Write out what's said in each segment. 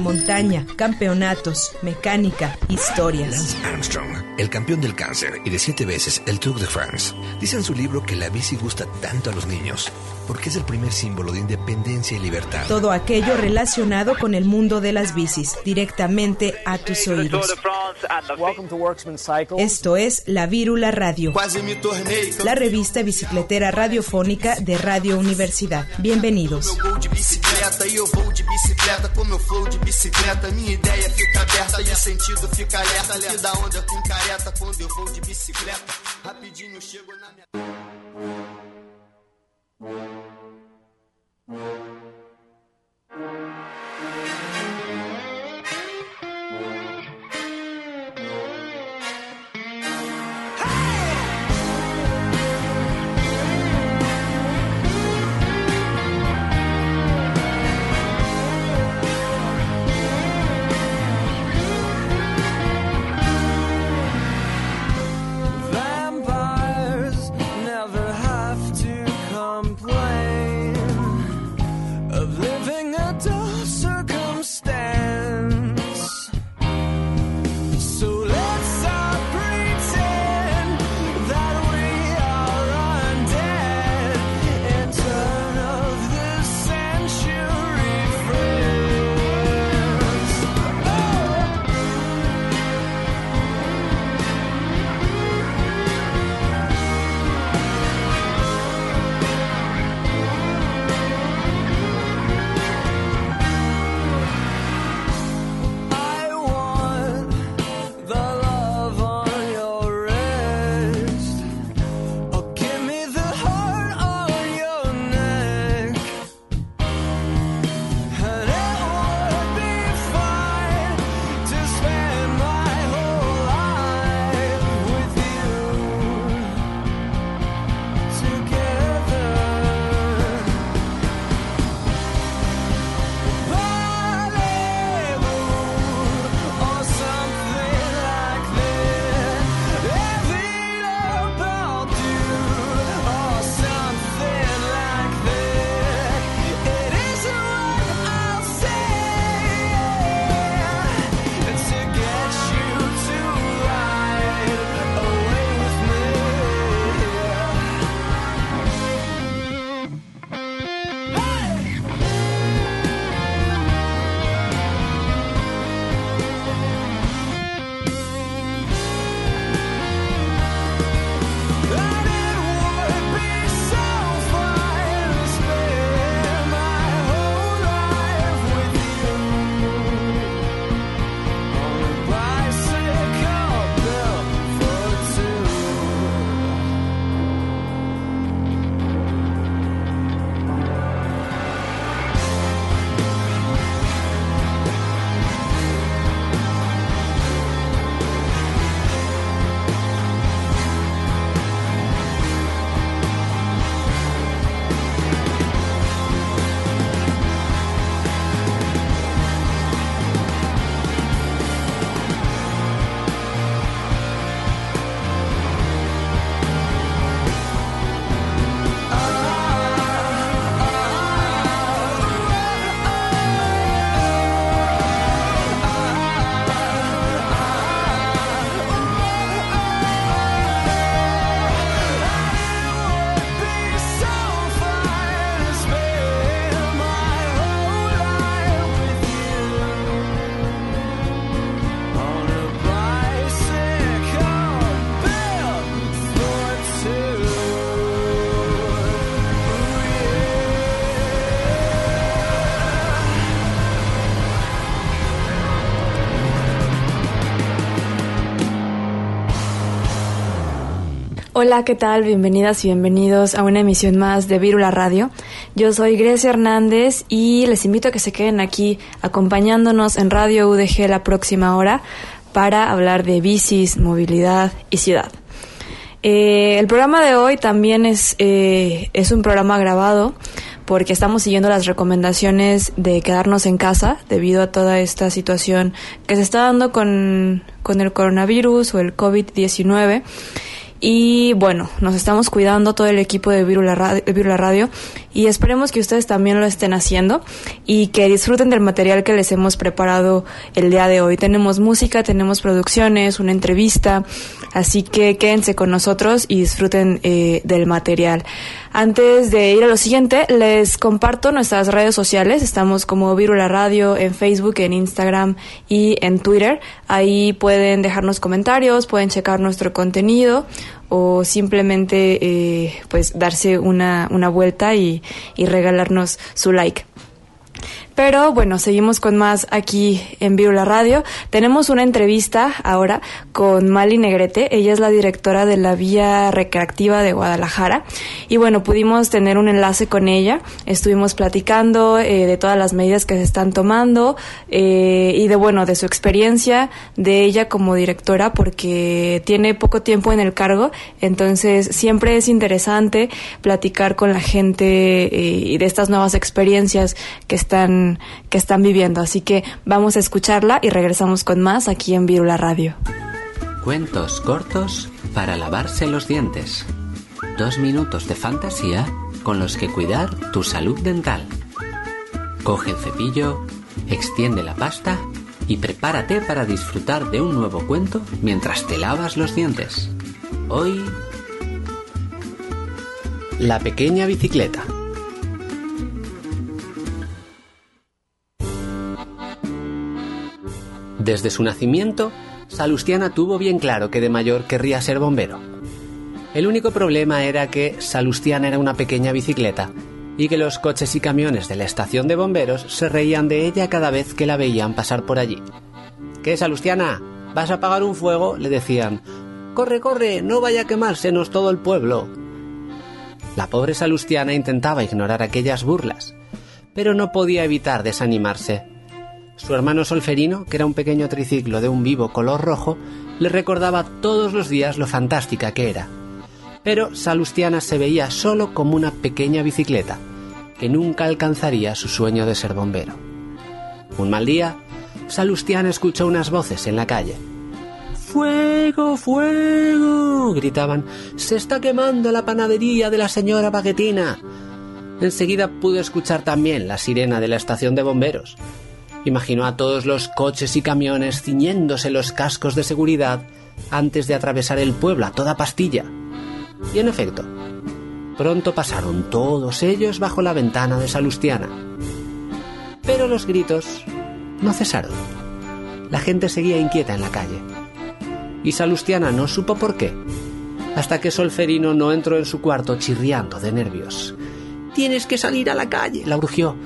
montaña, campeonatos, mecánica, historias. Lance Armstrong, el campeón del cáncer y de siete veces el Tour de France, dice en su libro que la bici gusta tanto a los niños porque es el primer símbolo de independencia y libertad. Todo aquello relacionado con el mundo de las bicis, directamente a tus oídos. Esto es La Vírula Radio, la revista bicicletera radiofónica de Radio Universidad. Bienvenidos. Hola, ¿qué tal? Bienvenidas y bienvenidos a una emisión más de Virula Radio. Yo soy Grecia Hernández y les invito a que se queden aquí acompañándonos en Radio UDG la próxima hora para hablar de bicis, movilidad y ciudad. Eh, el programa de hoy también es, eh, es un programa grabado porque estamos siguiendo las recomendaciones de quedarnos en casa debido a toda esta situación que se está dando con, con el coronavirus o el COVID-19. Y bueno, nos estamos cuidando todo el equipo de Virula Radio, Radio y esperemos que ustedes también lo estén haciendo y que disfruten del material que les hemos preparado el día de hoy. Tenemos música, tenemos producciones, una entrevista, así que quédense con nosotros y disfruten eh, del material. Antes de ir a lo siguiente, les comparto nuestras redes sociales. Estamos como Virula Radio en Facebook, en Instagram y en Twitter. Ahí pueden dejarnos comentarios, pueden checar nuestro contenido o simplemente eh, pues darse una, una vuelta y, y regalarnos su like. Pero bueno, seguimos con más aquí en Virula Radio. Tenemos una entrevista ahora con Mali Negrete. Ella es la directora de la Vía Recreativa de Guadalajara. Y bueno, pudimos tener un enlace con ella. Estuvimos platicando eh, de todas las medidas que se están tomando eh, y de bueno, de su experiencia de ella como directora porque tiene poco tiempo en el cargo. Entonces siempre es interesante platicar con la gente eh, de estas nuevas experiencias que están que están viviendo. Así que vamos a escucharla y regresamos con más aquí en Virula Radio. Cuentos cortos para lavarse los dientes. Dos minutos de fantasía con los que cuidar tu salud dental. Coge el cepillo, extiende la pasta y prepárate para disfrutar de un nuevo cuento mientras te lavas los dientes. Hoy... La pequeña bicicleta. Desde su nacimiento, Salustiana tuvo bien claro que de mayor querría ser bombero. El único problema era que Salustiana era una pequeña bicicleta y que los coches y camiones de la estación de bomberos se reían de ella cada vez que la veían pasar por allí. ¿Qué, Salustiana? ¿Vas a apagar un fuego? le decían. Corre, corre, no vaya a quemársenos todo el pueblo. La pobre Salustiana intentaba ignorar aquellas burlas, pero no podía evitar desanimarse su hermano Solferino, que era un pequeño triciclo de un vivo color rojo, le recordaba todos los días lo fantástica que era. Pero Salustiana se veía solo como una pequeña bicicleta, que nunca alcanzaría su sueño de ser bombero. Un mal día, Salustiana escuchó unas voces en la calle. ¡Fuego, fuego! gritaban. ¡Se está quemando la panadería de la señora Baguetina! Enseguida pudo escuchar también la sirena de la estación de bomberos, Imaginó a todos los coches y camiones ciñéndose los cascos de seguridad antes de atravesar el pueblo a toda pastilla. Y en efecto, pronto pasaron todos ellos bajo la ventana de Salustiana. Pero los gritos no cesaron. La gente seguía inquieta en la calle. Y Salustiana no supo por qué, hasta que Solferino no entró en su cuarto chirriando de nervios. Tienes que salir a la calle, la urgió.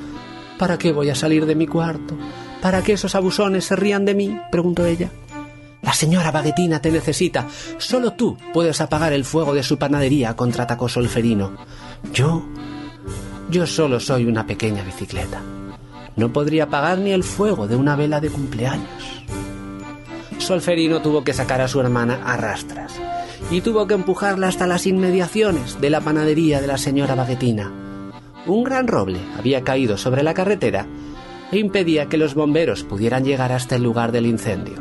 ¿Para qué voy a salir de mi cuarto? ¿Para qué esos abusones se rían de mí? preguntó ella. La señora Baguetina te necesita. Solo tú puedes apagar el fuego de su panadería, contraatacó Solferino. Yo. Yo solo soy una pequeña bicicleta. No podría apagar ni el fuego de una vela de cumpleaños. Solferino tuvo que sacar a su hermana a rastras y tuvo que empujarla hasta las inmediaciones de la panadería de la señora Baguetina. Un gran roble había caído sobre la carretera e impedía que los bomberos pudieran llegar hasta el lugar del incendio.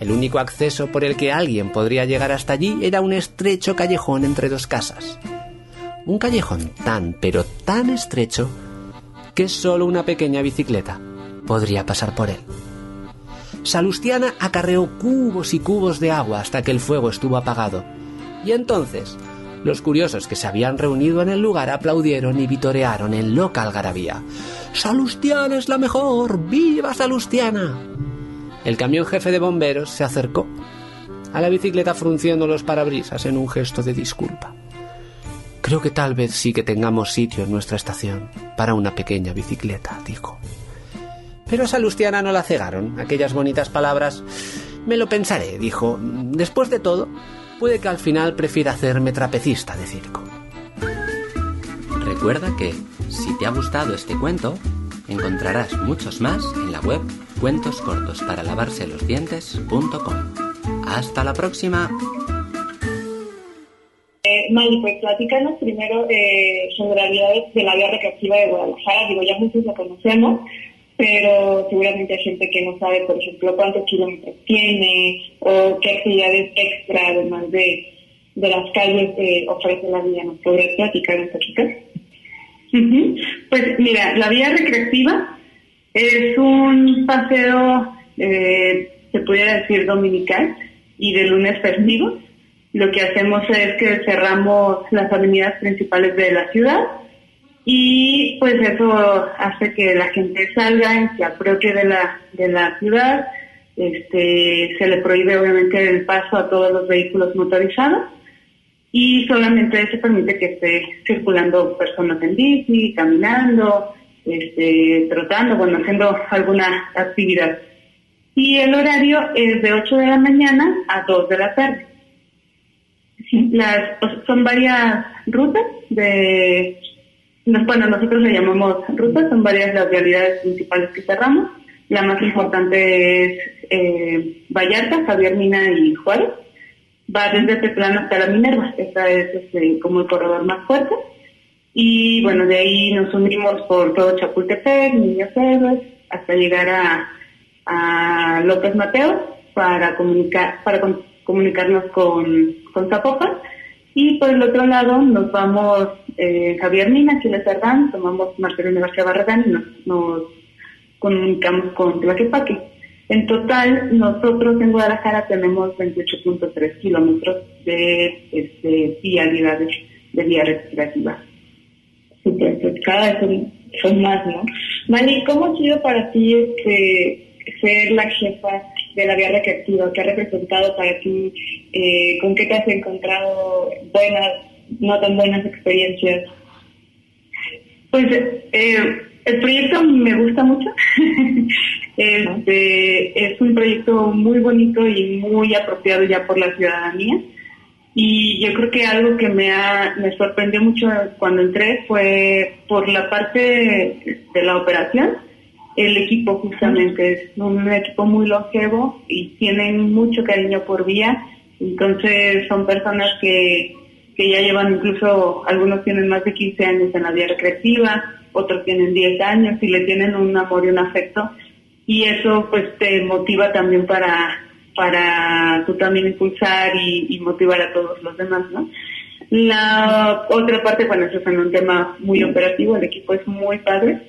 El único acceso por el que alguien podría llegar hasta allí era un estrecho callejón entre dos casas. Un callejón tan, pero tan estrecho que solo una pequeña bicicleta podría pasar por él. Salustiana acarreó cubos y cubos de agua hasta que el fuego estuvo apagado. Y entonces los curiosos que se habían reunido en el lugar aplaudieron y vitorearon en loca algarabía. ¡Salustiana es la mejor! ¡Viva Salustiana! El camión jefe de bomberos se acercó a la bicicleta frunciendo los parabrisas en un gesto de disculpa. Creo que tal vez sí que tengamos sitio en nuestra estación para una pequeña bicicleta, dijo. Pero a Salustiana no la cegaron aquellas bonitas palabras. Me lo pensaré, dijo. Después de todo, puede que al final prefiera hacerme trapecista de circo. Recuerda que, si te ha gustado este cuento, encontrarás muchos más en la web cuentoscortosparaLavarseLosDientes.com. Hasta la próxima. Eh, Mali, pues platícanos primero eh, sobre realidades de la vía recreativa de Guadalajara. Digo, ya muchos la conocemos, pero seguramente hay gente que no sabe, por ejemplo, cuántos kilómetros tiene o qué actividades extra, además de, de las calles, eh, ofrece la vía. ¿Nos podrías platicar un poquito? Pues mira, la vía recreativa es un paseo, eh, se pudiera decir, dominical y de lunes festivo. Lo que hacemos es que cerramos las avenidas principales de la ciudad y pues eso hace que la gente salga y se apropie de la, de la ciudad. Este, se le prohíbe obviamente el paso a todos los vehículos motorizados y solamente se permite que esté circulando personas en bici, caminando, este, trotando, bueno, haciendo alguna actividad. Y el horario es de 8 de la mañana a 2 de la tarde. Las, son varias rutas de bueno, nosotros le llamamos rutas, son varias las realidades principales que cerramos. La más importante es eh, Vallarta, Javier Mina y Juárez. Va desde Teplano hasta la Minerva, esta es este, como el corredor más fuerte. Y bueno, de ahí nos unimos por todo Chapultepec, Niños Héroes, hasta llegar a, a López Mateo para comunicar, para comunicarnos con, con Zapopan. Y por el otro lado nos vamos eh, Javier Mina, Chile Cerdán, tomamos Marcelino García Barragán y nos, nos comunicamos con Tlaquepaque. En total, nosotros en Guadalajara tenemos 28.3 kilómetros de este, vialidades de vía recreativa. Super, pues cada vez son, más, ¿no? Mani, ¿cómo ha sido para ti este, ser la jefa de la vía recreativa? ¿Qué ha representado para ti? Eh, ¿Con qué te has encontrado buenas no tan buenas experiencias. Pues eh, el proyecto me gusta mucho. este, es un proyecto muy bonito y muy apropiado ya por la ciudadanía. Y yo creo que algo que me, ha, me sorprendió mucho cuando entré fue por la parte de la operación. El equipo justamente es un equipo muy longevo y tienen mucho cariño por vía. Entonces son personas que que ya llevan incluso, algunos tienen más de 15 años en la vía recreativa, otros tienen 10 años y le tienen un amor y un afecto. Y eso pues te motiva también para, para tú también impulsar y, motivar a todos los demás, ¿no? La otra parte, bueno, eso es un tema muy operativo, el equipo es muy padre.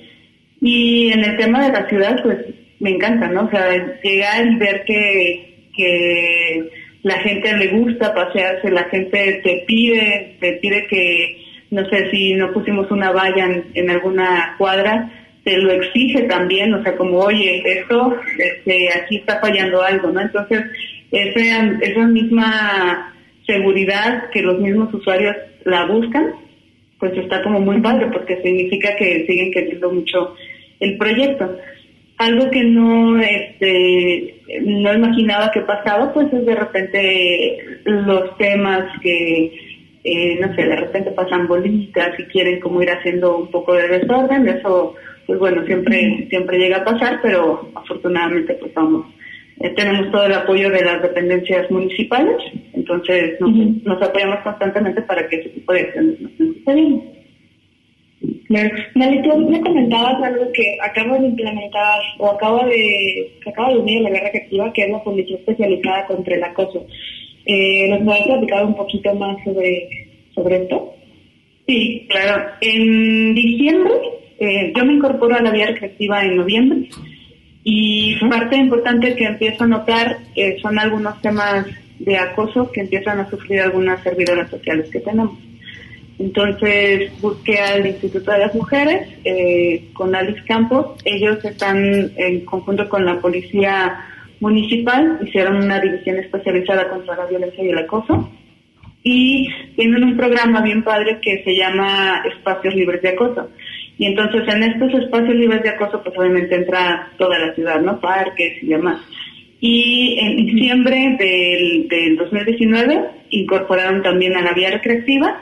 Y en el tema de la ciudad, pues me encanta, ¿no? O sea, llegar y ver que, que la gente le gusta pasearse, la gente te pide, te pide que, no sé, si no pusimos una valla en, alguna cuadra, te lo exige también, o sea, como, oye, esto, este, aquí está fallando algo, ¿no? Entonces, esa, esa misma seguridad que los mismos usuarios la buscan, pues está como muy padre porque significa que siguen queriendo mucho el proyecto. Algo que no, este, no imaginaba que pasaba, pues es de repente los temas que, eh, no sé, de repente pasan bolitas y quieren como ir haciendo un poco de desorden, eso, pues bueno, siempre, siempre llega a pasar, pero afortunadamente pues vamos, eh, tenemos todo el apoyo de las dependencias municipales, entonces nos, nos apoyamos constantemente para que ese tipo de acciones no estén Mali, tú me comentabas algo que acabo de implementar o acabo de, que acaba de unir la guerra activa, que es la policía especializada contra el acoso. Eh, ¿Nos puedes platicar un poquito más sobre, sobre esto? Sí, claro. En diciembre, eh, yo me incorporo a la vía recreativa en noviembre y parte importante que empiezo a notar eh, son algunos temas de acoso que empiezan a sufrir algunas servidoras sociales que tenemos. Entonces busqué al Instituto de las Mujeres eh, con Alice Campos. Ellos están en conjunto con la Policía Municipal, hicieron una división especializada contra la violencia y el acoso. Y tienen un programa bien padre que se llama Espacios Libres de Acoso. Y entonces en estos espacios libres de acoso, pues obviamente entra toda la ciudad, ¿no? Parques y demás. Y en diciembre del, del 2019 incorporaron también a la vía recreativa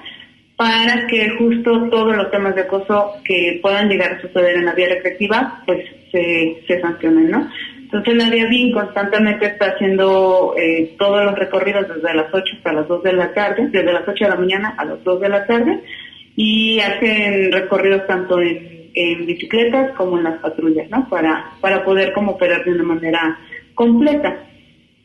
para que justo todos los temas de acoso que puedan llegar a suceder en la vía recreativa pues se, se sancionen, ¿no? Entonces la DIABIN constantemente está haciendo eh, todos los recorridos desde las 8 hasta las 2 de la tarde, desde las 8 de la mañana a las 2 de la tarde, y hacen recorridos tanto en, bicicletas como en las patrullas, ¿no? Para, para poder como operar de una manera completa.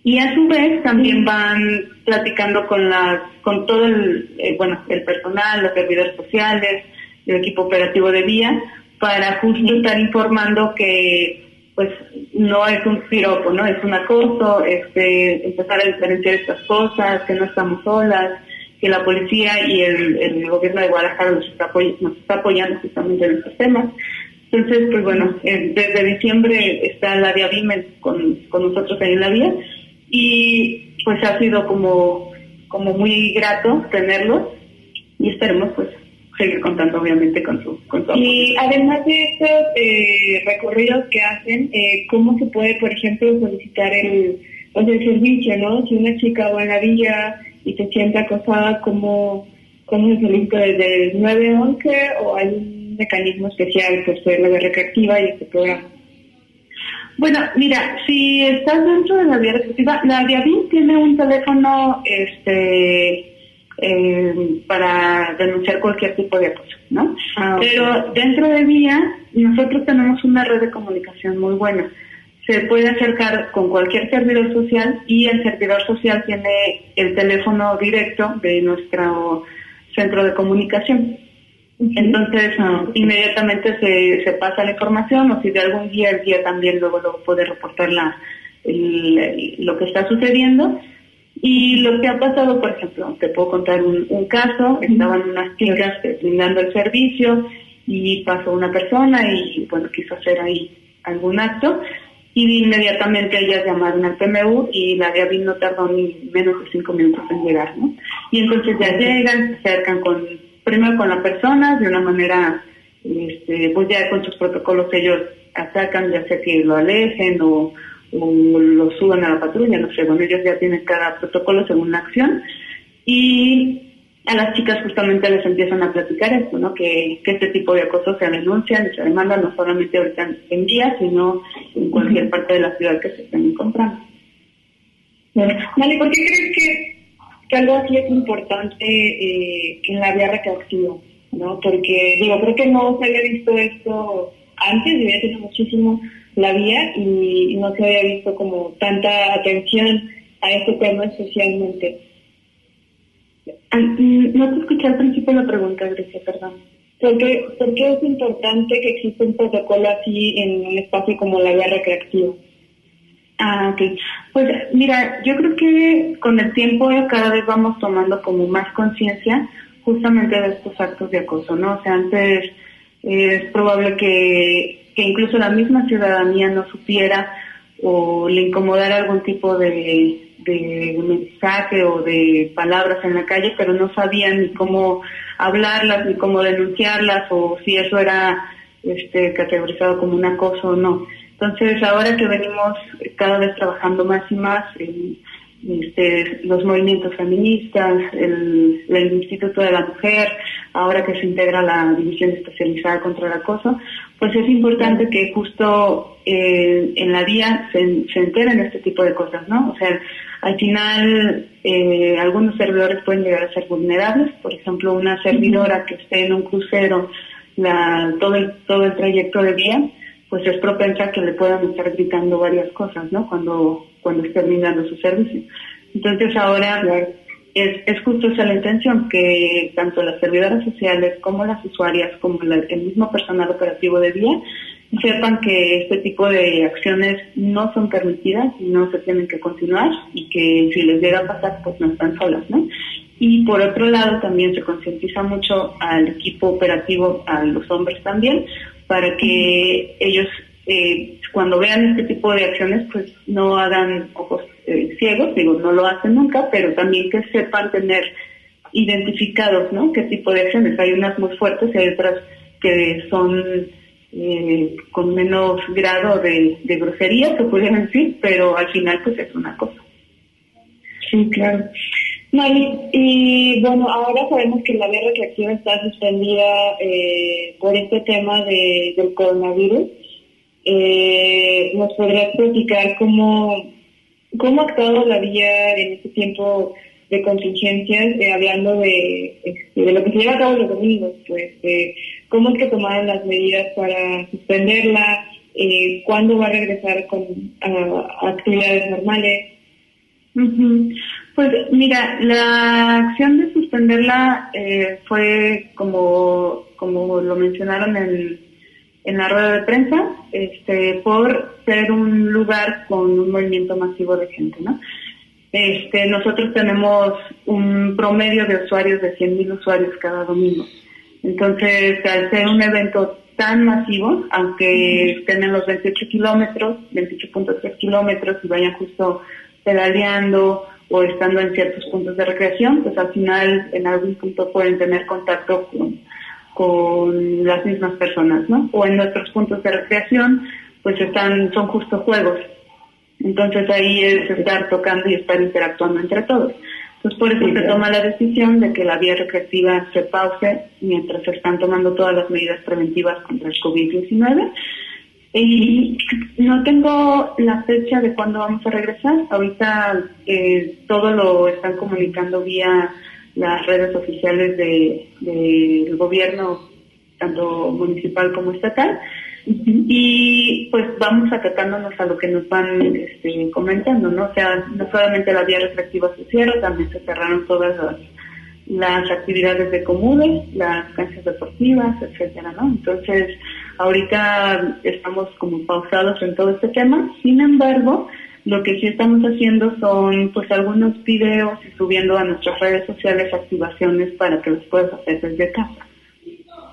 Y a su vez también van platicando con las, con todo el, eh, bueno, el personal, los servidores sociales, el equipo operativo de vía, para justo estar informando que pues no es un piropo, ¿no? Es un acoso, este, empezar a diferenciar estas cosas, que no estamos solas, que la policía y el, gobierno de Guadalajara nos está, nos está apoyando justamente en estos temas. Entonces, pues bueno, eh, desde diciembre está la Diabimen con, con nosotros ahí en la vía y pues ha sido como, como muy grato tenerlos y esperemos pues seguir contando obviamente con su, con Y además de estos eh, recorridos que hacen, eh, ¿cómo se puede, por ejemplo, solicitar el, pues, el servicio, no? Si una chica va a la villa y se siente acosada, ¿cómo, cómo se solicita desde el 911 o hay un mecanismo especial por ser la recreativa y este programa? Bueno, mira, si estás dentro de la vía recreativa, la Viavín tiene un teléfono este eh, para denunciar cualquier tipo de acoso, ¿no? Ah, Pero dentro de Vía, nosotros tenemos una red de comunicación muy buena. Se puede acercar con cualquier servidor social y el servidor social tiene el teléfono directo de nuestro centro de comunicación. Entonces, ah, inmediatamente se, se pasa la información o si de algún día el día también luego, luego puede reportar la, lo que está sucediendo. Y lo que ha pasado, por ejemplo, te puedo contar un, un caso, estaban unas chicas brindando el servicio y pasó una persona y, bueno, quiso hacer ahí algún acto y inmediatamente ellas llamaron al PMU y la DIABI no tardó ni menos de cinco minutos en llegar, ¿no? Y entonces ya llegan, se acercan con primero con la persona de una manera, este, pues ya con sus protocolos ellos atacan, ya sea que lo alejen o, lo suban a la patrulla, no sé, bueno, ellos ya tienen cada protocolo según la acción y a las chicas justamente les empiezan a platicar esto, ¿no? Que, este tipo de acoso se denuncian y se demandan no solamente ahorita en día, sino en cualquier parte de la ciudad que se estén encontrando. Vale, ¿por qué crees que que algo así es importante eh, en la vía recreativa, ¿no? Porque, digo, creo que no se había visto esto antes, había tenido muchísimo la vía y no se había visto como tanta atención a este tema especialmente. Mm, no te escuché al principio la pregunta, Grecia, perdón. ¿Por qué, ¿Por qué es importante que exista un protocolo así en un espacio como la vía recreativa? Ah, ok. Pues mira, yo creo que con el tiempo cada vez vamos tomando como más conciencia justamente de estos actos de acoso, ¿no? O sea, antes es probable que, que incluso la misma ciudadanía no supiera o le incomodara algún tipo de, de mensaje o de palabras en la calle, pero no sabían ni cómo hablarlas, ni cómo denunciarlas, o si eso era este, categorizado como un acoso o no. Entonces, ahora que venimos cada vez trabajando más y más en este, los movimientos feministas, el, Instituto de la Mujer, ahora que se integra la División Especializada contra el Acoso, pues es importante que justo eh, en la vía se, se enteren este tipo de cosas, ¿no? O sea, al final eh, algunos servidores pueden llegar a ser vulnerables, por ejemplo, una servidora que esté en un crucero la, todo, el, todo el trayecto de vía, pues es propensa que le puedan estar gritando varias cosas, ¿no? Cuando, cuando esté terminando su servicio. Entonces ahora es, es justo esa la intención, que tanto las servidoras sociales como las usuarias, como el mismo personal operativo de día, sepan que este tipo de acciones no son permitidas y no se tienen que continuar y que si les llega a pasar, pues no están solas, ¿no? Y por otro lado, también se concientiza mucho al equipo operativo, a los hombres también, para que ellos eh, cuando vean este tipo de acciones pues no hagan ojos eh, ciegos, digo, no lo hacen nunca, pero también que sepan tener identificados, ¿no? ¿Qué tipo de acciones? Hay unas muy fuertes y hay otras que son eh, con menos grado de, de grosería, se puede decir, pero al final pues es una cosa. Sí, claro. y bueno, ahora sabemos que la guerra reactiva está suspendida eh, por este tema de, del coronavirus. Eh, ¿Nos podrías platicar cómo, cómo ha actuado la vía en este tiempo de contingencias, eh, hablando de, este, de lo que se lleva a cabo los domingos? Pues, ¿Cómo es que tomaron las medidas para suspenderla? ¿Cuándo va a regresar con a actividades normales? Pues mira, la acción de suspenderla eh, fue como, como lo mencionaron en, en la rueda de prensa, este, por ser un lugar con un movimiento masivo de gente, ¿no? Este, nosotros tenemos un promedio de usuarios de 100.000 usuarios cada domingo. Entonces, al ser un evento tan masivo, aunque estén en los 28 kilómetros, 28.3 kilómetros y vayan justo pedaleando o estando en ciertos puntos de recreación, pues al final en algún punto pueden tener contacto con, con las mismas personas, ¿no? O en nuestros puntos de recreación, pues están, son justo juegos. Entonces ahí es estar tocando y estar interactuando entre todos. Entonces por eso se toma la decisión de que la vía recreativa se pause mientras se están tomando todas las medidas preventivas contra el COVID-19 y no tengo la fecha de cuándo vamos a regresar. Ahorita eh, todo lo están comunicando vía las redes oficiales del de, gobierno, tanto municipal como estatal. Y pues vamos acatándonos a lo que nos van este, comentando, ¿no? O sea, no solamente la vía reflectiva se cierra, también se cerraron todas las, las actividades de comunes, las canchas deportivas, etcétera, ¿no? Entonces, Ahorita estamos como pausados en todo este tema, sin embargo, lo que sí estamos haciendo son pues algunos videos y subiendo a nuestras redes sociales activaciones para que los puedas hacer desde casa.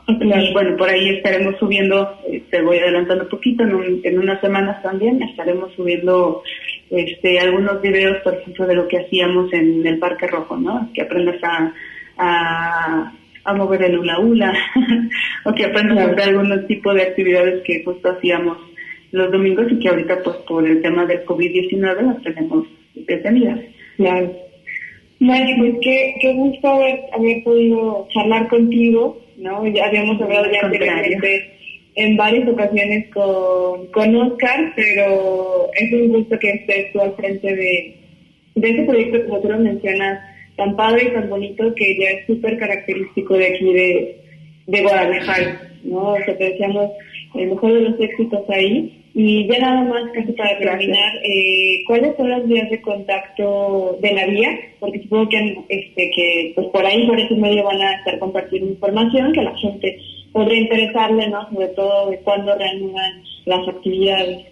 Y bueno, por ahí estaremos subiendo, eh, te voy adelantando un poquito, en, en unas semanas también estaremos subiendo este, algunos videos, por ejemplo, de lo que hacíamos en el Parque Rojo, ¿no? Que aprendas a, a a mover el hula hula o que aprendan a hacer algún tipo de actividades que justo hacíamos los domingos y que ahorita pues por el tema del COVID-19 las tenemos detenidas. Claro. Mari, pues qué, qué gusto haber, haber podido charlar contigo, ¿no? Ya habíamos hablado ya anteriormente en varias ocasiones con, con Oscar, pero es un gusto que estés tú al frente de, de ese proyecto que tú lo mencionas tan padre y tan bonito que ya es súper característico de aquí de, de Guadalajara, ¿no? O sea, te decíamos el mejor de los éxitos ahí. Y ya nada más, casi para terminar, eh, ¿cuáles son las vías de contacto de la vía? Porque supongo que, este, que pues por ahí, por ese medio van a estar compartiendo información que la gente podría interesarle, ¿no? Sobre todo de cuándo reanudan las actividades.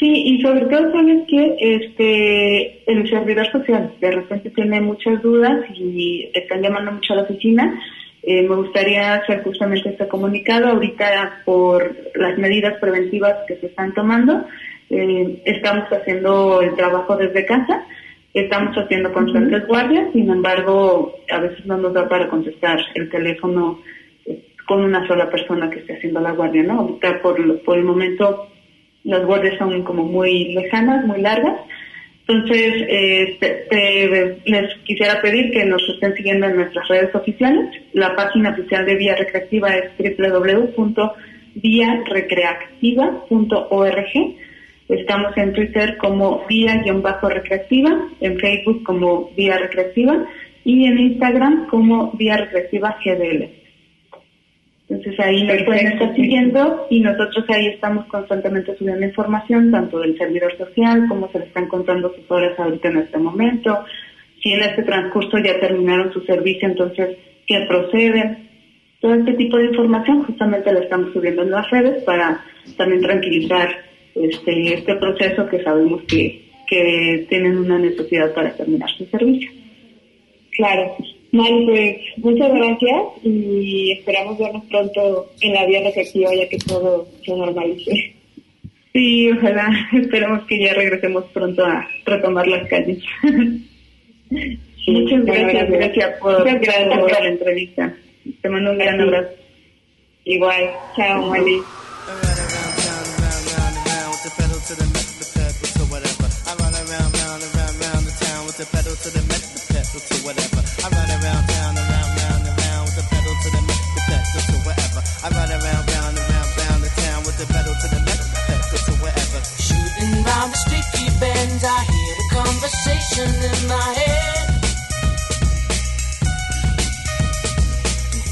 Sí, y sobre todo sabes que este el servidor social de repente tiene muchas dudas y están llamando mucho a la oficina. Eh, me gustaría hacer justamente este comunicado ahorita por las medidas preventivas que se están tomando. Eh, estamos haciendo el trabajo desde casa, estamos haciendo constantes guardias, sin embargo, a veces no nos da para contestar el teléfono eh, con una sola persona que esté haciendo la guardia, ¿no? Ahorita por, por el momento las guardias son como muy lejanas, muy largas. Entonces, eh, les quisiera pedir que nos estén siguiendo en nuestras redes oficiales. La página oficial de Vía Recreativa es www.viarecreativa.org. Estamos en Twitter como Vía-Recreativa, en Facebook como Vía Recreativa y en Instagram como Vía Recreativa GDL. Entonces ahí nos pueden estar siguiendo y nosotros ahí estamos constantemente subiendo información, tanto del servidor social, como se le están contando sus horas ahorita en este momento, si en este transcurso ya terminaron su servicio, entonces, ¿qué proceden? Todo este tipo de información justamente la estamos subiendo en las redes para también tranquilizar este, este proceso que sabemos que, que tienen una necesidad para terminar su servicio. Claro. Maru, pues muchas gracias y esperamos vernos pronto en la vía efectiva ya que todo se normalice. Sí, ojalá, esperamos que ya regresemos pronto a retomar las calles. Muchas gracias, gracias, por, muchas gracias la entrevista. Te mando un gran abrazo. Igual, chao, Mali. to the metal, to whatever. I ride the town with the pedal to the metal, pedal to bends, I hear the conversation in my head.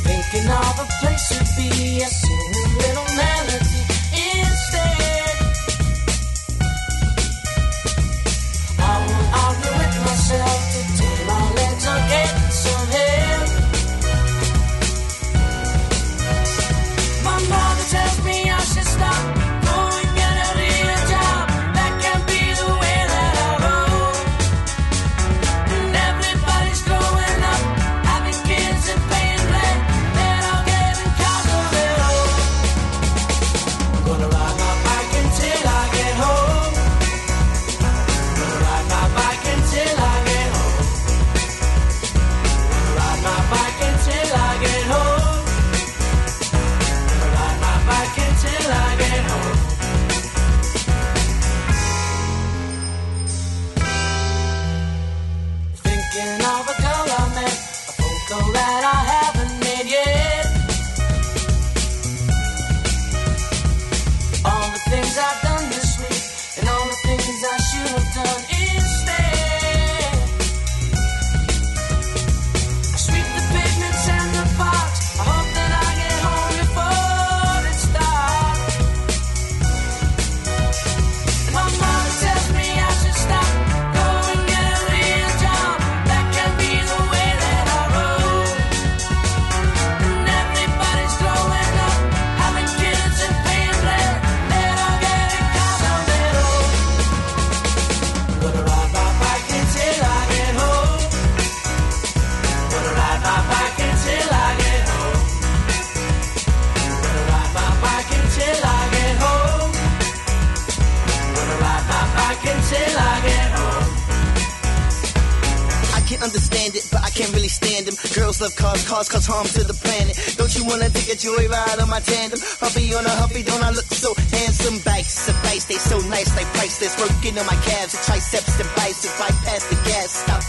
Thinking of a place to be, a single little man. puffy, don't I look so handsome? Bikes and bikes, they so nice, like priceless. Working on my calves, the triceps and biceps. Bypass the gas, stop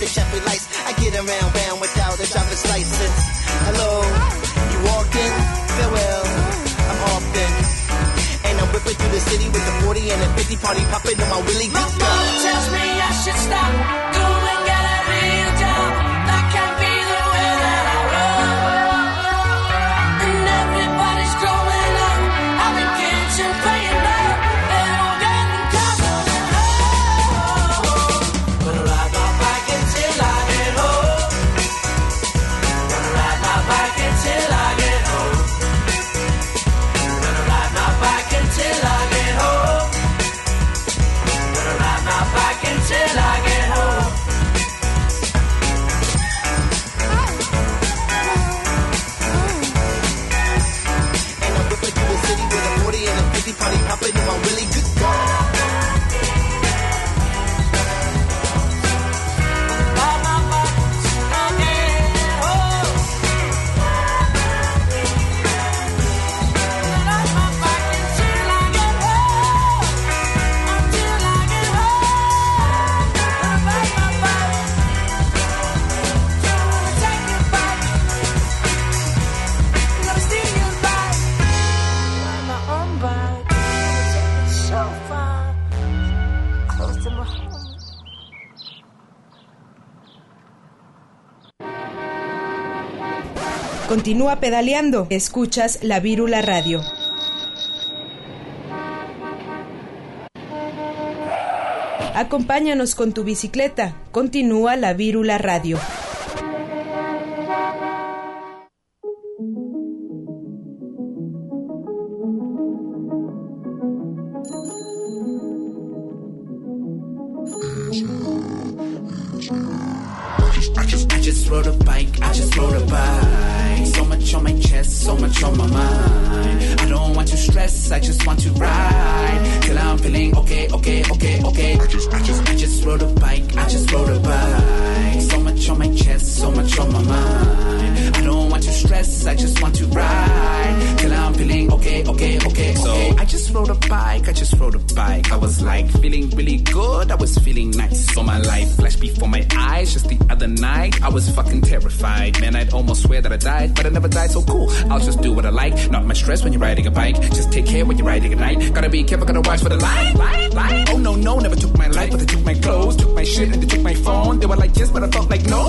Continúa pedaleando. Escuchas la Vírula Radio. Acompáñanos con tu bicicleta. Continúa la Vírula Radio. Watch for the light. light, light. Oh no, no, never took my life, but they took my clothes, took my shit, and they took my phone. They were like yes, but I felt like no.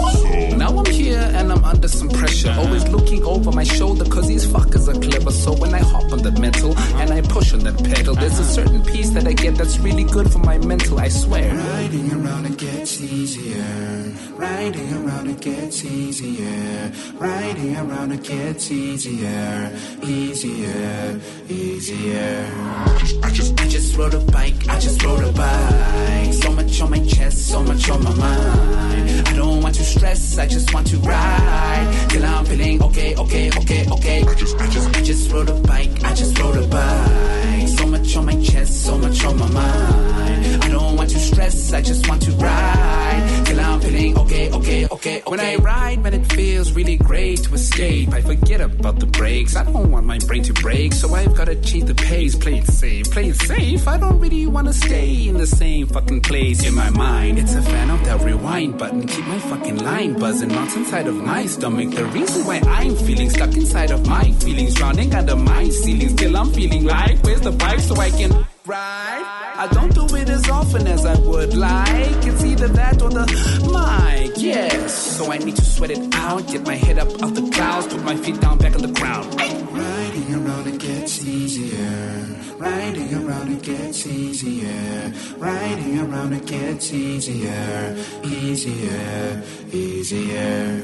Now I'm here and I'm under some pressure. Always looking over my shoulder, cause these fuckers are clever. So when I hop on the metal and I push on that pedal, there's a certain piece that I get that's really good for my mental, I swear. Riding around it gets easier. Riding around it gets easier. Riding around it gets easier. Easier, easier. I just, I just rode a bike, I just rode a bike. So much on my chest, so much on my mind. I don't want to stress, I just want to ride. Till I'm feeling okay, okay, okay, okay. I just, I just, I just rode a bike, I just rode a bike. So much on my chest, so much on my mind. I don't want to stress, I just want to ride. Till I'm feeling okay, okay, okay, okay. When I ride, man, it feels really great to escape. I forget about the brakes, I don't want my brain to break. So I've gotta change the pace, play it safe, play it safe. I don't really wanna stay in the same fucking place in my mind. It's a fan of that rewind button, keep my fucking line buzzing, not inside of my stomach. The reason why I'm feeling stuck inside of my feelings, drowning under my ceiling. Still, I'm feeling like, where's the bike so I can ride? I don't do it as often as I would like. It's either that or the mic, yes. So I need to sweat it out, get my head up off the clouds, put my feet down back on the ground. Riding around it gets easier. Riding around it gets easier. Riding around it gets easier. Easier, easier.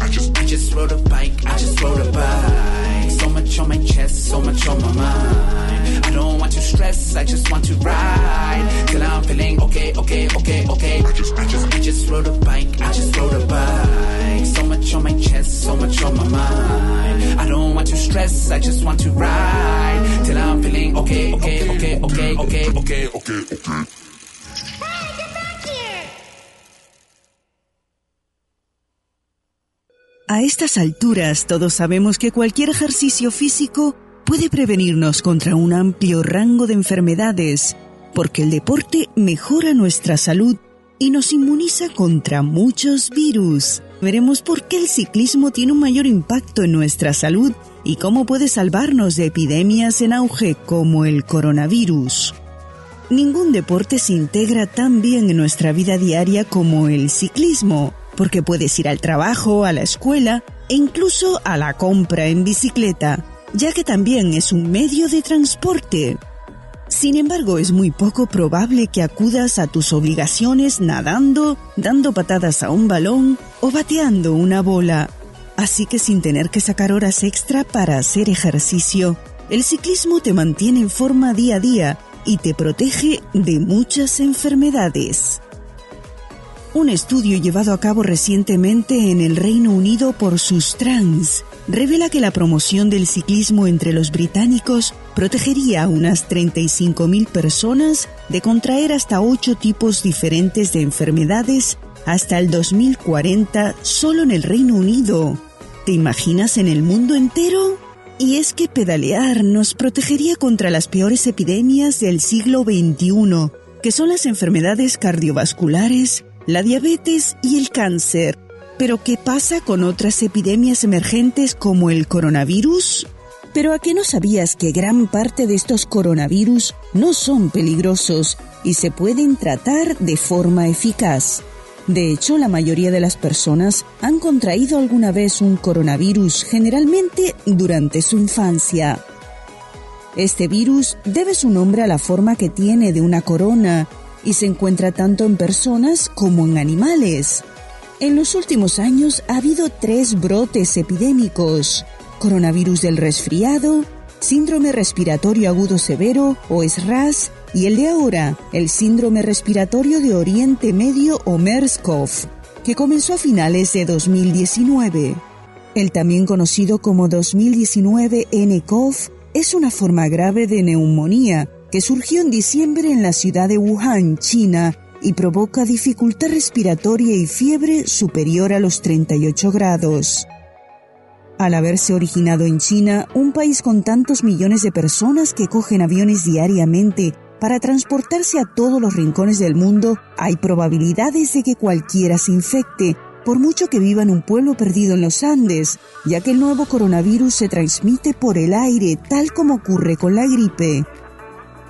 I just, rode a bike, I just rode a bike. So much on my chest, so much on my mind. I don't want to stress, I just want to ride. Till I'm feeling okay, okay, okay, okay. I just, I just, I just rode a bike, I just rode a bike. So much on my chest, so much on my mind. I don't want to stress, I just want to ride. Till I'm feeling okay, okay, okay, okay, okay, okay, okay, okay. A estas alturas todos sabemos que cualquier ejercicio físico puede prevenirnos contra un amplio rango de enfermedades, porque el deporte mejora nuestra salud y nos inmuniza contra muchos virus. Veremos por qué el ciclismo tiene un mayor impacto en nuestra salud y cómo puede salvarnos de epidemias en auge como el coronavirus. Ningún deporte se integra tan bien en nuestra vida diaria como el ciclismo porque puedes ir al trabajo, a la escuela e incluso a la compra en bicicleta, ya que también es un medio de transporte. Sin embargo, es muy poco probable que acudas a tus obligaciones nadando, dando patadas a un balón o bateando una bola. Así que sin tener que sacar horas extra para hacer ejercicio, el ciclismo te mantiene en forma día a día y te protege de muchas enfermedades. Un estudio llevado a cabo recientemente en el Reino Unido por Sustrans revela que la promoción del ciclismo entre los británicos protegería a unas 35.000 personas de contraer hasta 8 tipos diferentes de enfermedades hasta el 2040 solo en el Reino Unido. ¿Te imaginas en el mundo entero? Y es que pedalear nos protegería contra las peores epidemias del siglo XXI, que son las enfermedades cardiovasculares, la diabetes y el cáncer. Pero ¿qué pasa con otras epidemias emergentes como el coronavirus? Pero ¿a qué no sabías que gran parte de estos coronavirus no son peligrosos y se pueden tratar de forma eficaz? De hecho, la mayoría de las personas han contraído alguna vez un coronavirus, generalmente durante su infancia. Este virus debe su nombre a la forma que tiene de una corona y se encuentra tanto en personas como en animales. En los últimos años ha habido tres brotes epidémicos, coronavirus del resfriado, síndrome respiratorio agudo severo o SRAS y el de ahora, el síndrome respiratorio de Oriente Medio o MERS-CoV, que comenzó a finales de 2019. El también conocido como 2019 nCoV es una forma grave de neumonía que surgió en diciembre en la ciudad de Wuhan, China, y provoca dificultad respiratoria y fiebre superior a los 38 grados. Al haberse originado en China, un país con tantos millones de personas que cogen aviones diariamente para transportarse a todos los rincones del mundo, hay probabilidades de que cualquiera se infecte, por mucho que viva en un pueblo perdido en los Andes, ya que el nuevo coronavirus se transmite por el aire, tal como ocurre con la gripe.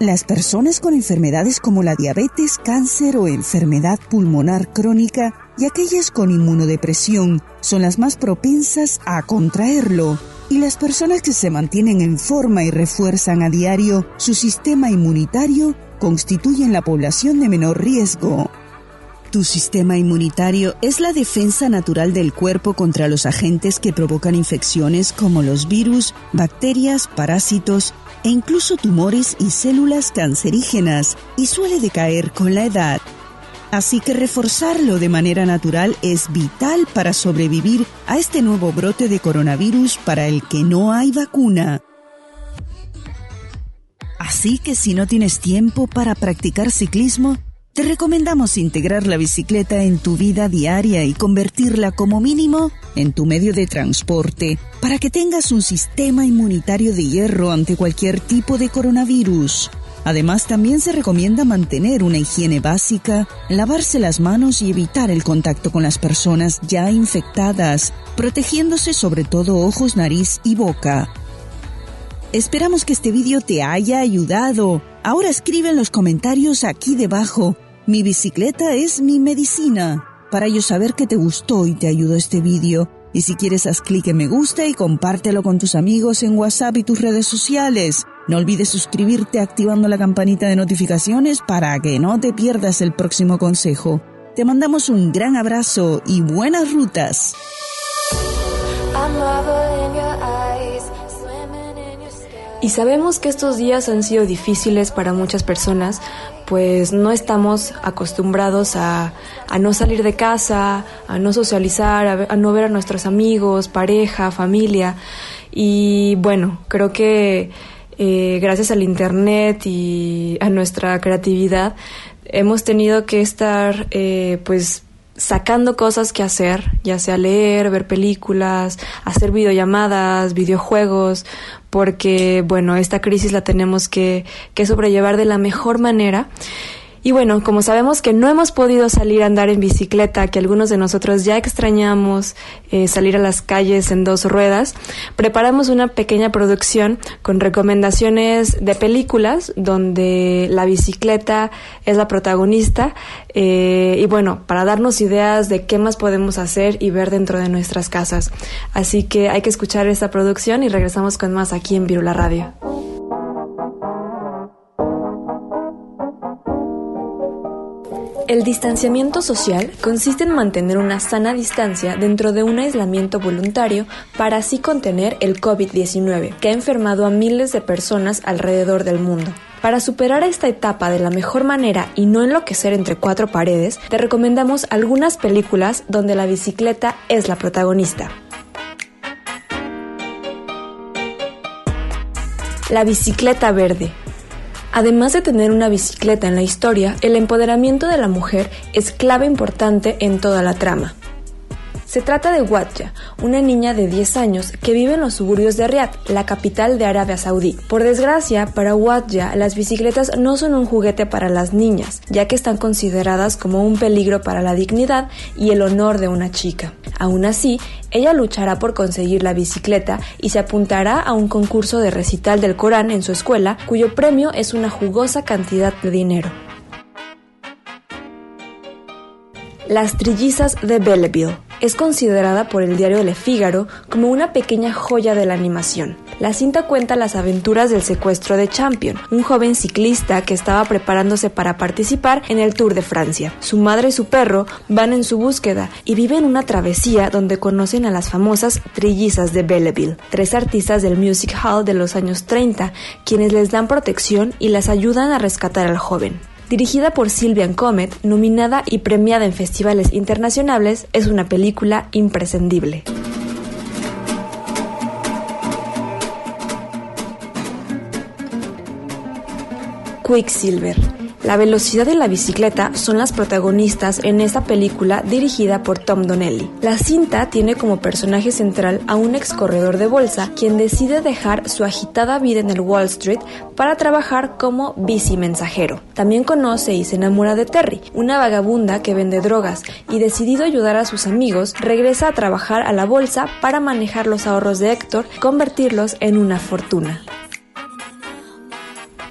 Las personas con enfermedades como la diabetes, cáncer o enfermedad pulmonar crónica y aquellas con inmunodepresión son las más propensas a contraerlo y las personas que se mantienen en forma y refuerzan a diario su sistema inmunitario constituyen la población de menor riesgo. Tu sistema inmunitario es la defensa natural del cuerpo contra los agentes que provocan infecciones como los virus, bacterias, parásitos e incluso tumores y células cancerígenas y suele decaer con la edad. Así que reforzarlo de manera natural es vital para sobrevivir a este nuevo brote de coronavirus para el que no hay vacuna. Así que si no tienes tiempo para practicar ciclismo, te recomendamos integrar la bicicleta en tu vida diaria y convertirla como mínimo en tu medio de transporte para que tengas un sistema inmunitario de hierro ante cualquier tipo de coronavirus. Además, también se recomienda mantener una higiene básica, lavarse las manos y evitar el contacto con las personas ya infectadas, protegiéndose sobre todo ojos, nariz y boca. Esperamos que este vídeo te haya ayudado. Ahora escribe en los comentarios aquí debajo. Mi bicicleta es mi medicina. Para yo saber que te gustó y te ayudó este vídeo. Y si quieres haz clic en me gusta y compártelo con tus amigos en WhatsApp y tus redes sociales. No olvides suscribirte activando la campanita de notificaciones para que no te pierdas el próximo consejo. Te mandamos un gran abrazo y buenas rutas. Y sabemos que estos días han sido difíciles para muchas personas, pues no estamos acostumbrados a, no salir de casa, a no socializar, a no ver a nuestros amigos, pareja, familia. Y bueno, creo que eh, gracias al Internet y a nuestra creatividad, hemos tenido que estar eh, pues sacando cosas que hacer, ya sea leer, ver películas, hacer videollamadas, videojuegos, porque bueno, esta crisis la tenemos que, que sobrellevar de la mejor manera. Y bueno, como sabemos que no hemos podido salir a andar en bicicleta, que algunos de nosotros ya extrañamos eh, salir a las calles en dos ruedas, preparamos una pequeña producción con recomendaciones de películas donde la bicicleta es la protagonista eh, y bueno, para darnos ideas de qué más podemos hacer y ver dentro de nuestras casas. Así que hay que escuchar esta producción y regresamos con más aquí en Virula Radio. El distanciamiento social consiste en mantener una sana distancia dentro de un aislamiento voluntario para así contener el COVID-19, que ha enfermado a miles de personas alrededor del mundo. Para superar esta etapa de la mejor manera y no enloquecer entre cuatro paredes, te recomendamos algunas películas donde la bicicleta es la protagonista. La bicicleta verde, Además de tener una bicicleta en la historia, el empoderamiento de la mujer es clave importante en toda la trama. Se trata de Wadja, una niña de 10 años que vive en los suburbios de Riyadh, la capital de Arabia Saudí. Por desgracia, para Wadja, las bicicletas no son un juguete para las niñas, ya que están consideradas como un peligro para la dignidad y el honor de una chica. Aún así, ella luchará por conseguir la bicicleta y se apuntará a un concurso de recital del Corán en su escuela, cuyo premio es una jugosa cantidad de dinero. Las trillizas de Belleville es considerada por el diario Le Figaro como una pequeña joya de la animación. La cinta cuenta las aventuras del secuestro de Champion, un joven ciclista que estaba preparándose para participar en el Tour de Francia. Su madre y su perro van en su búsqueda y viven una travesía donde conocen a las famosas trillizas de Belleville, tres artistas del Music Hall de los años 30, quienes les dan protección y las ayudan a rescatar al joven. Dirigida por Sylvian Comet, nominada y premiada en festivales internacionales, es una película imprescindible. Quicksilver La velocidad y la bicicleta son las protagonistas en esta película dirigida por Tom Donnelly. La cinta tiene como personaje central a un ex corredor de bolsa quien decide dejar su agitada vida en el Wall Street para trabajar como bici mensajero. También conoce y se enamora de Terry, una vagabunda que vende drogas y decidido ayudar a sus amigos, regresa a trabajar a la bolsa para manejar los ahorros de Héctor, convertirlos en una fortuna.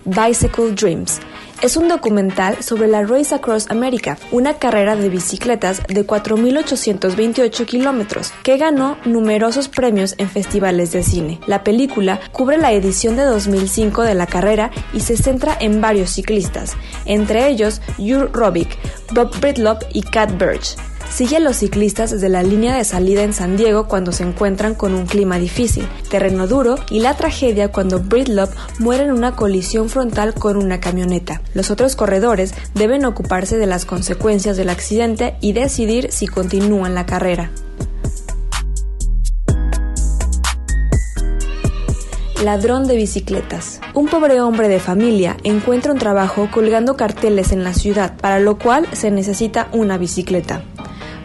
Bicycle Dreams es un documental sobre la Race Across America, una carrera de bicicletas de 4.828 kilómetros que ganó numerosos premios en festivales de cine. La película cubre la edición de 2005 de la carrera y se centra en varios ciclistas, entre ellos Jur Robic, Bob Bridlop y Kat Birch. Sigue a los ciclistas desde la línea de salida en San Diego cuando se encuentran con un clima difícil, terreno duro y la tragedia cuando Bridlop muere en una colisión frontal con una camioneta. Los otros corredores deben ocuparse de las consecuencias del accidente y decidir si continúan la carrera. Ladrón de bicicletas. Un pobre hombre de familia encuentra un trabajo colgando carteles en la ciudad, para lo cual se necesita una bicicleta.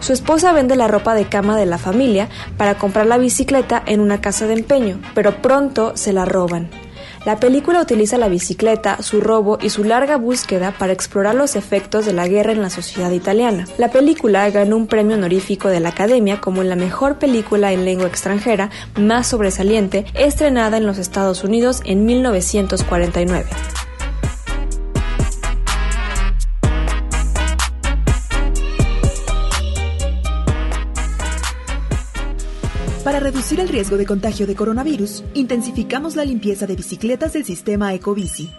Su esposa vende la ropa de cama de la familia para comprar la bicicleta en una casa de empeño, pero pronto se la roban. La película utiliza la bicicleta, su robo y su larga búsqueda para explorar los efectos de la guerra en la sociedad italiana. La película ganó un premio honorífico de la Academia como la mejor película en lengua extranjera más sobresaliente, estrenada en los Estados Unidos en 1949. Reducir el riesgo de contagio de coronavirus, intensificamos la limpieza de bicicletas del sistema Ecobici.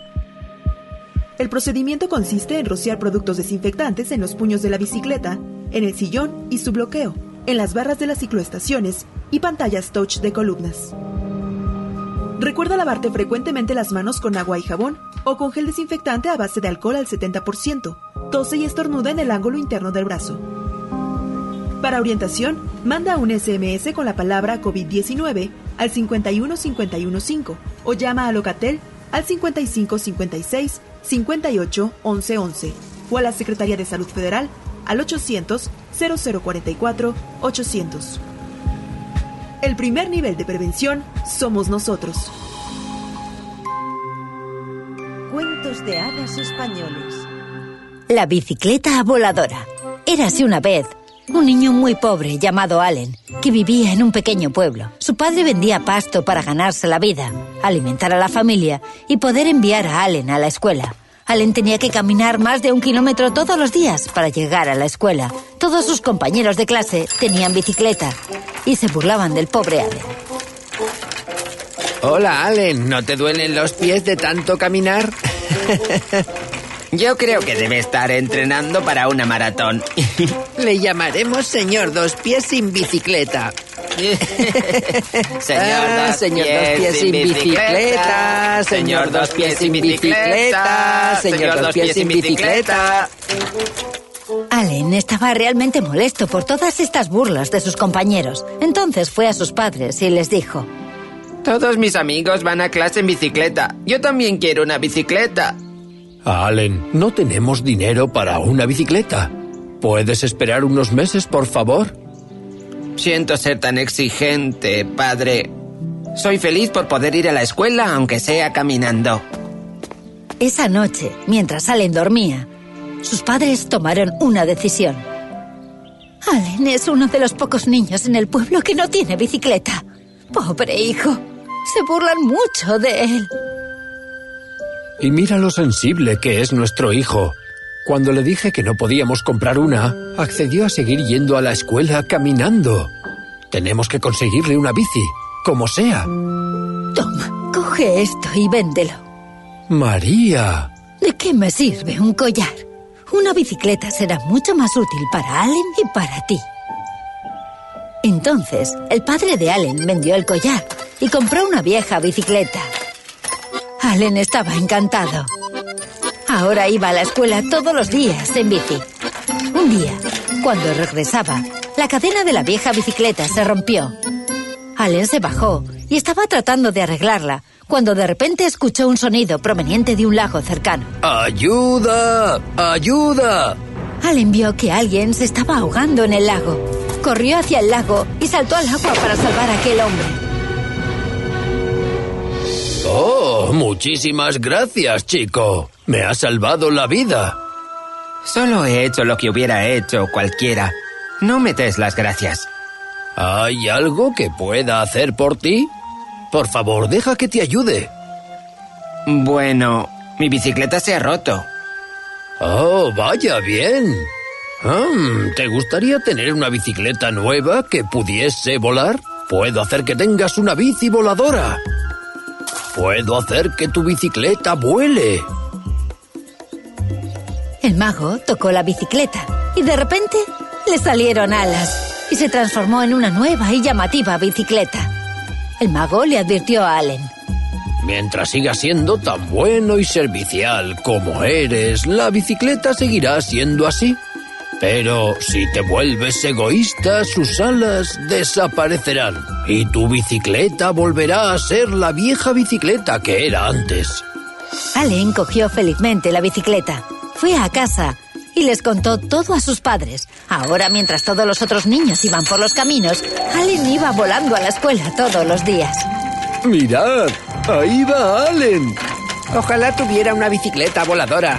El procedimiento consiste en rociar productos desinfectantes en los puños de la bicicleta, en el sillón y su bloqueo, en las barras de las cicloestaciones y pantallas touch de columnas. Recuerda lavarte frecuentemente las manos con agua y jabón o con gel desinfectante a base de alcohol al 70%. Tose y estornuda en el ángulo interno del brazo. Para orientación, manda un SMS con la palabra COVID-19 al 51515 o llama a Locatel al 5556 58 11 11 o a la Secretaría de Salud Federal al 800 0044 800. El primer nivel de prevención somos nosotros. Cuentos de hadas españoles. La bicicleta voladora. Érase una vez un niño muy pobre llamado Allen, que vivía en un pequeño pueblo. Su padre vendía pasto para ganarse la vida, alimentar a la familia y poder enviar a Allen a la escuela. Allen tenía que caminar más de un kilómetro todos los días para llegar a la escuela. Todos sus compañeros de clase tenían bicicleta y se burlaban del pobre Allen. Hola, Allen. ¿No te duelen los pies de tanto caminar? Yo creo que debe estar entrenando para una maratón. Le llamaremos señor dos pies sin bicicleta. señor, dos, señor dos pies sin bicicleta. Señor dos pies sin bicicleta. Señor dos pies sin bicicleta. Allen estaba realmente molesto por todas estas burlas de sus compañeros. Entonces fue a sus padres y les dijo: Todos mis amigos van a clase en bicicleta. Yo también quiero una bicicleta. Allen, no tenemos dinero para una bicicleta. ¿Puedes esperar unos meses, por favor? Siento ser tan exigente, padre. Soy feliz por poder ir a la escuela, aunque sea caminando. Esa noche, mientras Allen dormía, sus padres tomaron una decisión. Allen es uno de los pocos niños en el pueblo que no tiene bicicleta. Pobre hijo. Se burlan mucho de él. Y mira lo sensible que es nuestro hijo. Cuando le dije que no podíamos comprar una, accedió a seguir yendo a la escuela caminando. Tenemos que conseguirle una bici, como sea. Toma, coge esto y véndelo. María. ¿De qué me sirve un collar? Una bicicleta será mucho más útil para Allen y para ti. Entonces, el padre de Allen vendió el collar y compró una vieja bicicleta. Allen estaba encantado. Ahora iba a la escuela todos los días en bici. Un día, cuando regresaba, la cadena de la vieja bicicleta se rompió. Allen se bajó y estaba tratando de arreglarla cuando de repente escuchó un sonido proveniente de un lago cercano. ¡Ayuda! ¡Ayuda! Allen vio que alguien se estaba ahogando en el lago. Corrió hacia el lago y saltó al agua para salvar a aquel hombre. Oh, muchísimas gracias, chico. Me has salvado la vida. Solo he hecho lo que hubiera hecho cualquiera. No me des las gracias. ¿Hay algo que pueda hacer por ti? Por favor, deja que te ayude. Bueno, mi bicicleta se ha roto. Oh, vaya bien. Hmm, ¿Te gustaría tener una bicicleta nueva que pudiese volar? Puedo hacer que tengas una bici voladora. Puedo hacer que tu bicicleta vuele. El mago tocó la bicicleta y de repente le salieron alas y se transformó en una nueva y llamativa bicicleta. El mago le advirtió a Allen. Mientras sigas siendo tan bueno y servicial como eres, la bicicleta seguirá siendo así. Pero si te vuelves egoísta, sus alas desaparecerán y tu bicicleta volverá a ser la vieja bicicleta que era antes. Allen cogió felizmente la bicicleta fue a casa y les contó todo a sus padres. Ahora, mientras todos los otros niños iban por los caminos, Allen iba volando a la escuela todos los días. Mirad, ahí va Allen. Ojalá tuviera una bicicleta voladora.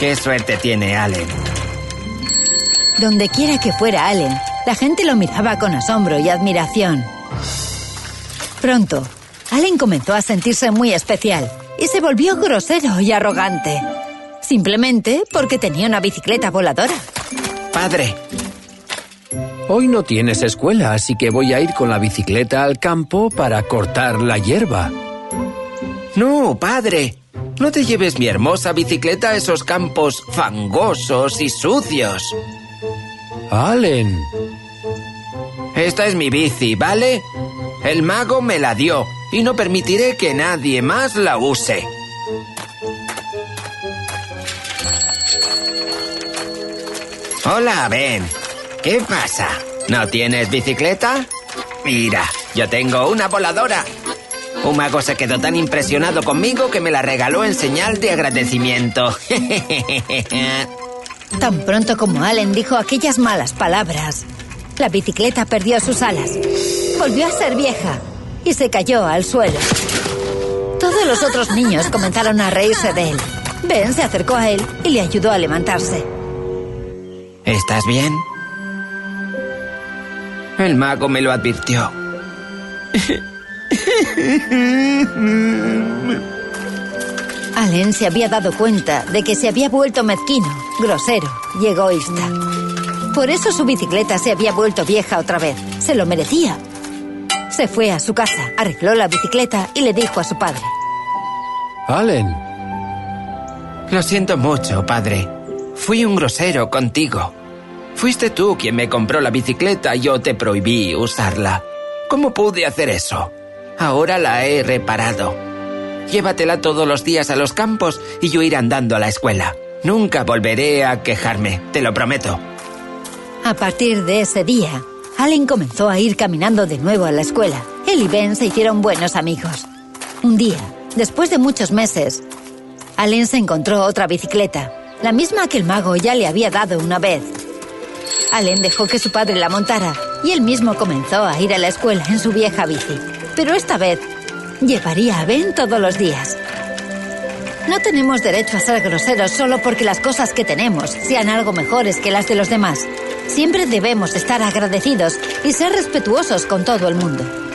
Qué suerte tiene Allen. Donde quiera que fuera Allen, la gente lo miraba con asombro y admiración. Pronto, Allen comenzó a sentirse muy especial y se volvió grosero y arrogante. Simplemente porque tenía una bicicleta voladora. Padre. Hoy no tienes escuela, así que voy a ir con la bicicleta al campo para cortar la hierba. No, padre. No te lleves mi hermosa bicicleta a esos campos fangosos y sucios. Allen. Esta es mi bici, ¿vale? El mago me la dio y no permitiré que nadie más la use. Hola, Ben. ¿Qué pasa? ¿No tienes bicicleta? Mira, yo tengo una voladora. Un mago se quedó tan impresionado conmigo que me la regaló en señal de agradecimiento. Tan pronto como Allen dijo aquellas malas palabras, la bicicleta perdió sus alas, volvió a ser vieja y se cayó al suelo. Todos los otros niños comenzaron a reírse de él. Ben se acercó a él y le ayudó a levantarse. ¿Estás bien? El mago me lo advirtió. Allen se había dado cuenta de que se había vuelto mezquino, grosero y egoísta. Por eso su bicicleta se había vuelto vieja otra vez. Se lo merecía. Se fue a su casa, arregló la bicicleta y le dijo a su padre. Allen. Lo siento mucho, padre. Fui un grosero contigo. Fuiste tú quien me compró la bicicleta y yo te prohibí usarla. ¿Cómo pude hacer eso? Ahora la he reparado. Llévatela todos los días a los campos y yo iré andando a la escuela. Nunca volveré a quejarme, te lo prometo. A partir de ese día, Allen comenzó a ir caminando de nuevo a la escuela. Él y Ben se hicieron buenos amigos. Un día, después de muchos meses, Allen se encontró otra bicicleta la misma que el mago ya le había dado una vez. Allen dejó que su padre la montara y él mismo comenzó a ir a la escuela en su vieja bici. Pero esta vez llevaría a Ben todos los días. No tenemos derecho a ser groseros solo porque las cosas que tenemos sean algo mejores que las de los demás. Siempre debemos estar agradecidos y ser respetuosos con todo el mundo.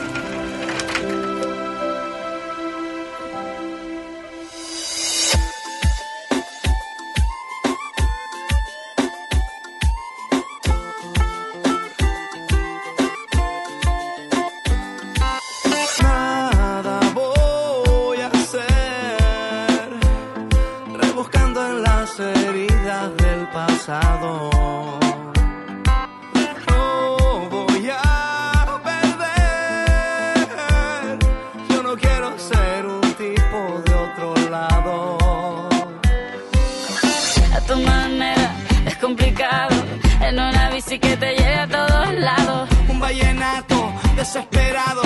Que te lleve a todos lados. Un vallenato desesperado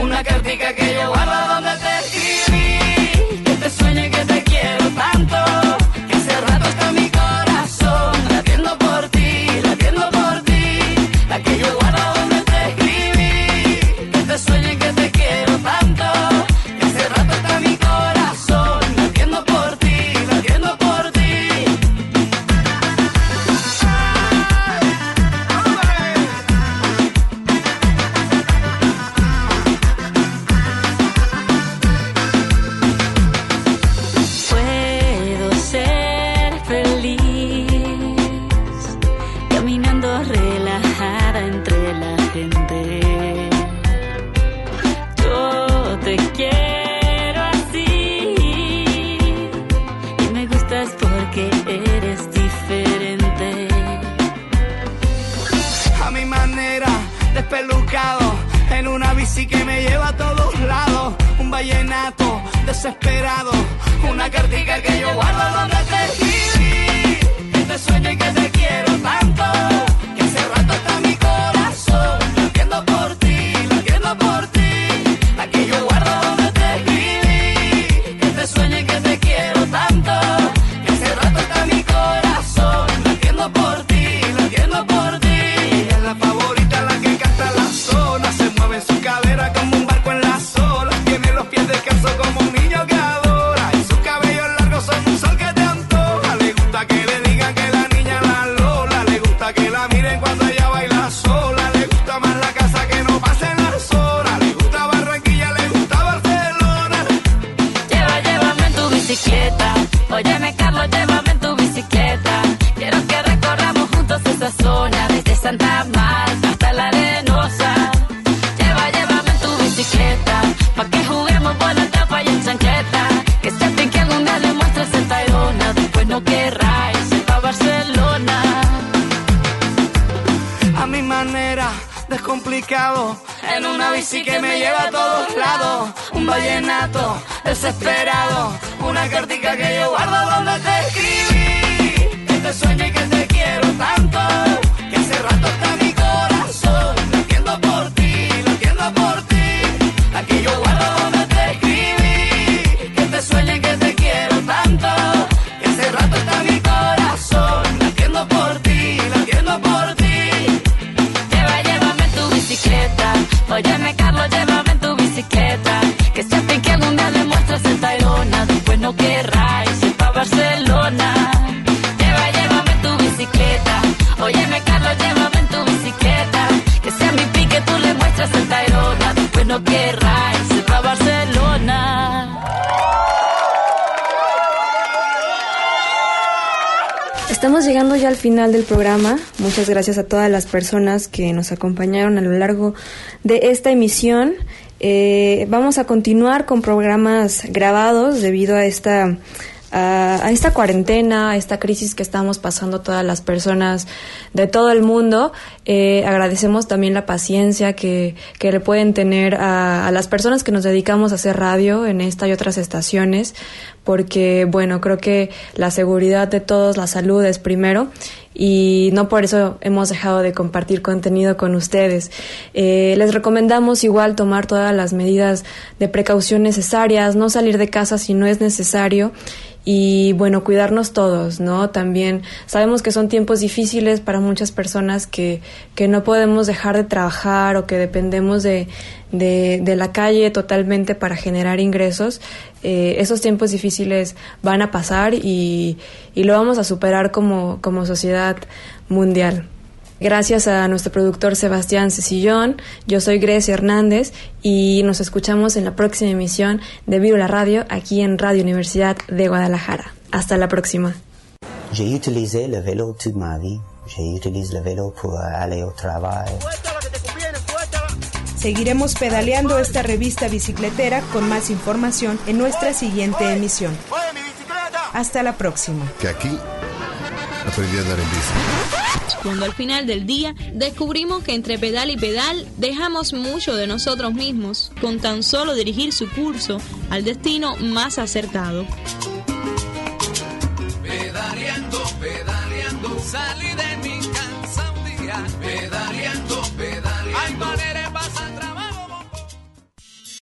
Una cartica que yo guardo donde te escribí. Que te sueñe que te quiero tanto. Final del programa. Muchas gracias a todas las personas que nos acompañaron a lo largo de esta emisión. Eh, vamos a continuar con programas grabados debido a esta a, esta cuarentena, a esta crisis que estamos pasando todas las personas de todo el mundo. Eh, agradecemos también la paciencia que, que le pueden tener a las personas que nos dedicamos a hacer radio en esta y otras estaciones, porque bueno, creo que la seguridad de todos, la salud es primero y no por eso hemos dejado de compartir contenido con ustedes. Eh, les recomendamos igual tomar todas las medidas de precaución necesarias, no salir de casa si no es necesario y bueno, cuidarnos todos, ¿no? También sabemos que son tiempos difíciles para muchas personas que, que no podemos dejar de trabajar o que dependemos de, de, de la calle totalmente para generar ingresos. Eh, esos tiempos difíciles van a pasar y, y lo vamos a superar como, como sociedad mundial. Gracias a nuestro productor Sebastián Cecillón, yo soy Grecia Hernández y nos escuchamos en la próxima emisión de Vivo la Radio aquí en Radio Universidad de Guadalajara. Hasta la próxima. Seguiremos pedaleando esta revista bicicletera con más información en nuestra siguiente emisión. Hasta la próxima. Que aquí aprendí a andar en bici. Cuando al final del día descubrimos que entre pedal y pedal dejamos mucho de nosotros mismos con tan solo dirigir su curso al destino más acertado. Pedaleando, pedaleando, salí